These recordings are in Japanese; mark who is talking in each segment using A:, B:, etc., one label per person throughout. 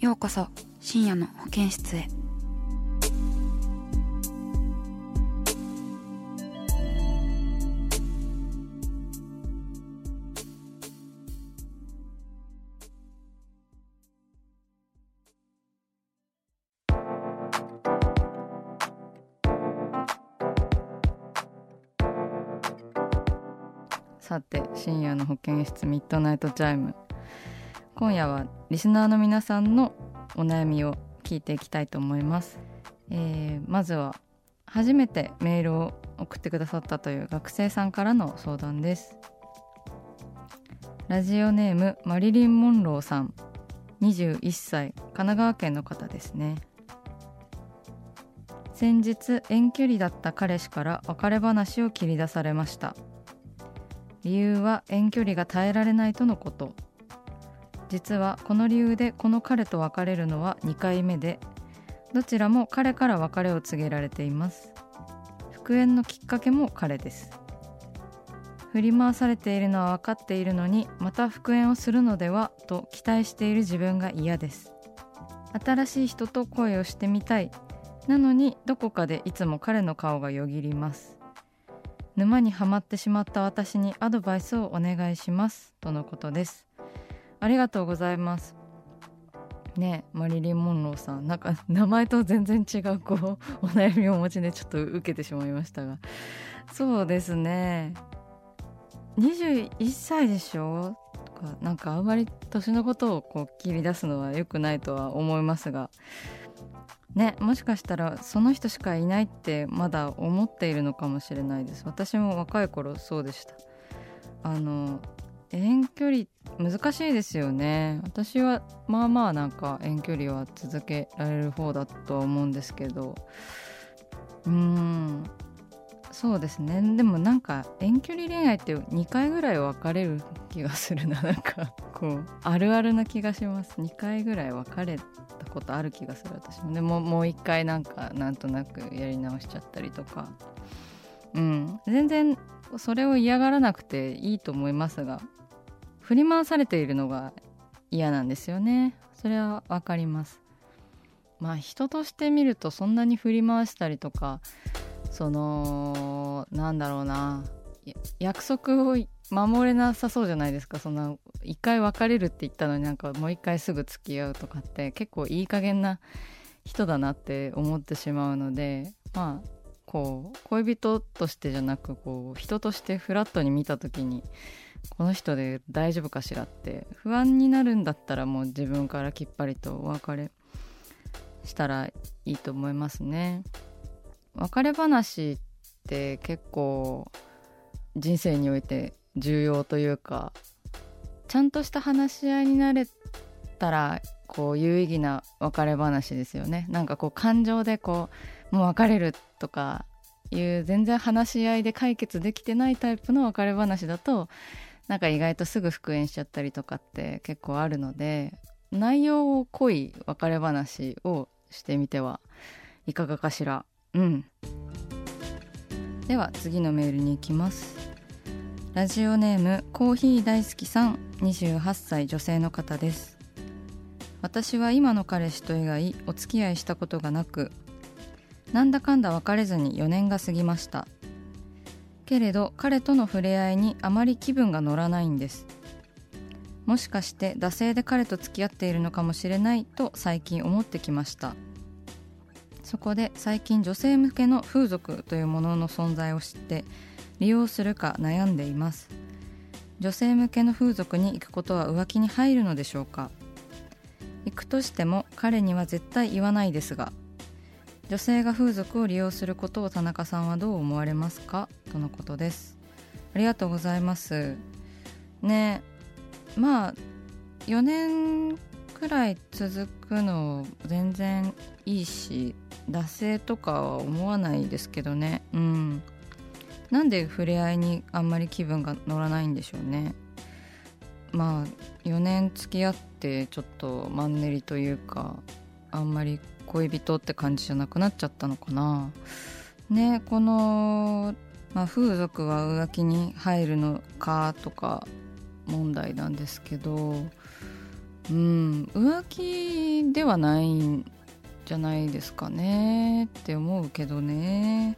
A: ようこそ深夜の保健室へ。
B: さて深夜の保健室ミッドナイトチャイム。今夜はリスナーの皆さんのお悩みを聞いていきたいと思います、えーまずは初めてメールを送ってくださったという学生さんからの相談です。ラジオネームマリリン・モンローさん。21歳。神奈川県の方ですね。先日遠距離だった彼氏から別れ話を切り出されました。理由は遠距離が耐えられないとのこと。実はこの理由でこの彼と別れるのは2回目でどちらも彼から別れを告げられています。復縁のきっかけも彼です。振り回されているのは分かっているのにまた復縁をするのではと期待している自分が嫌です。新しい人と恋をしてみたい。なのにどこかでいつも彼の顔がよぎります。沼にはまってしまった私にアドバイスをお願いします。とのことです。ありがとうございます。ねマリリン・モンローさん。なんか名前と全然違うこう お悩みをお持ちでちょっと受けてしまいましたが。そうですね。21歳でしょ？とかなんかあんまり年のことをこう切り出すのは良くないとは思いますが。ねもしかしたらその人しかいないってまだ思っているのかもしれないです。私も若い頃そうでした。あの遠距離難しいですよね。私はまあまあなんか遠距離は続けられる方だとは思うんですけど。うーん。そうですね。でもなんか遠距離恋愛って2回ぐらい別れる気がするな。なんかこうあるあるな気がします。2回ぐらい別れたことある気がする私も。でももう1回なんかなんとなくやり直しちゃったりとか。うん。全然それを嫌がらなくていいと思いますが。振り回されているのが嫌なんですよね。それはわかります。まあ人として見るとそんなに振り回したりとかそのなんだろうな。約束を守れなさそうじゃないですか。そんな一回別れるって言ったのになんかもう一回すぐ付き合うとかって結構いい加減な人だなって思ってしまうのでまあこう恋人としてじゃなくこう人としてフラットに見た時にこの人で大丈夫かしらって不安になるんだったらもう自分からきっぱりとお別れしたらいいと思いますね。別れ話って結構人生において重要というかちゃんとした話し合いになれたらこう有意義な別れ話ですよねなんかこう感情でこうもう別れるとかいう全然話し合いで解決できてないタイプの別れ話だとなんか意外とすぐ復縁しちゃったりとかって結構あるので内容を濃い別れ話をしてみてはいかがかしら。うん。では次のメールに行きます。ラジオネームコーヒー大好きさん。28歳女性の方です。私は今の彼氏と以外お付き合いしたことがなくなんだかんだ別れずに4年が過ぎました。けれど彼との触れ合いにあまり気分が乗らないんです。もしかして惰性で彼と付き合っているのかもしれないと最近思ってきました。そこで最近女性向けの風俗というものの存在を知って利用するか悩んでいます。女性向けの風俗に行くことは浮気に入るのでしょうか。行くとしても彼には絶対言わないですが女性が風俗を利用することを田中さんはどう思われますか？とのことです。ありがとうございます。ねまあ4年くらい続くの全然いいし惰性とかは思わないですけどね。うん。なんで触れ合いにあんまり気分が乗らないんでしょうね。まあ4年付き合ってちょっとマンネリというかあんまり恋人って感じじゃなくなっちゃったのかな。ねこの、まあ、風俗は浮気に入るのかとか問題なんですけどうん浮気ではないんじゃないですかねって思うけどね。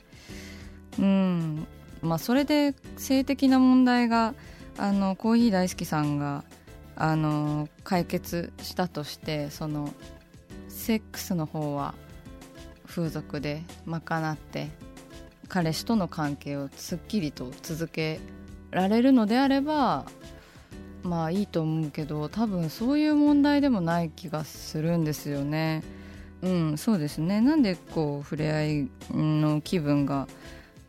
B: うんまあそれで性的な問題があのコーヒー大好きさんがあの解決したとしてそのセックスの方は風俗で賄って彼氏との関係をすっきりと続けられるのであればまあいいと思うけど多分そういう問題でもない気がするんですよね。うんそうですね。なんでこう触れ合いの気分が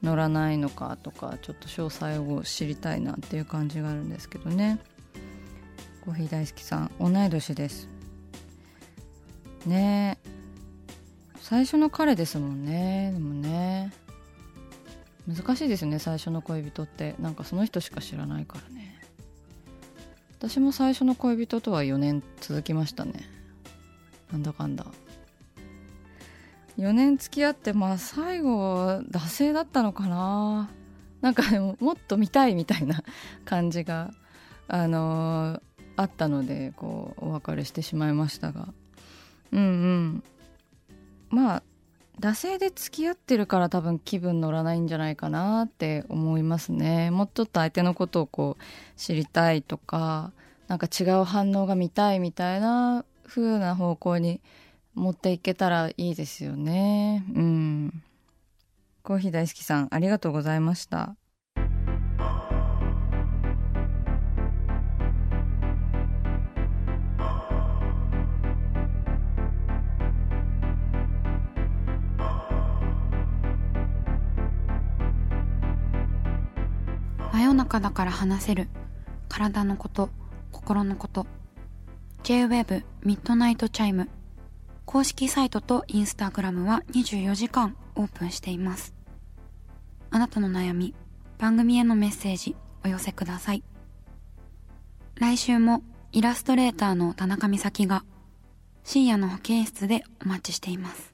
B: 乗らないのかとかちょっと詳細を知りたいなっていう感じがあるんですけどね。コーヒー大好きさん同い年です。ね最初の彼ですもんねでもね。難しいですね最初の恋人って。なんかその人しか知らないからね。私も最初の恋人とは4年続きましたね。なんだかんだ。4年付き合ってまあ最後は惰性だったのかな。なんかでももっと見たいみたいな 感じがあのー、あったのでこうお別れしてしまいましたが。うんうん。まあ惰性で付き合ってるから多分気分乗らないんじゃないかなって思いますね。もうちょっと相手のことをこう知りたいとかなんか違う反応が見たいみたいな風な方向に持っていけたらいいですよね。うん。コーヒー大好きさんありがとうございました。
A: 真夜中だから話せる体のこと心のこと J-WAVE ミッドナイトチャイム公式サイトとインスタグラムは24時間オープンしています。あなたの悩み、番組へのメッセージお寄せください。来週もイラストレーターの田中美咲が深夜の保健室でお待ちしています。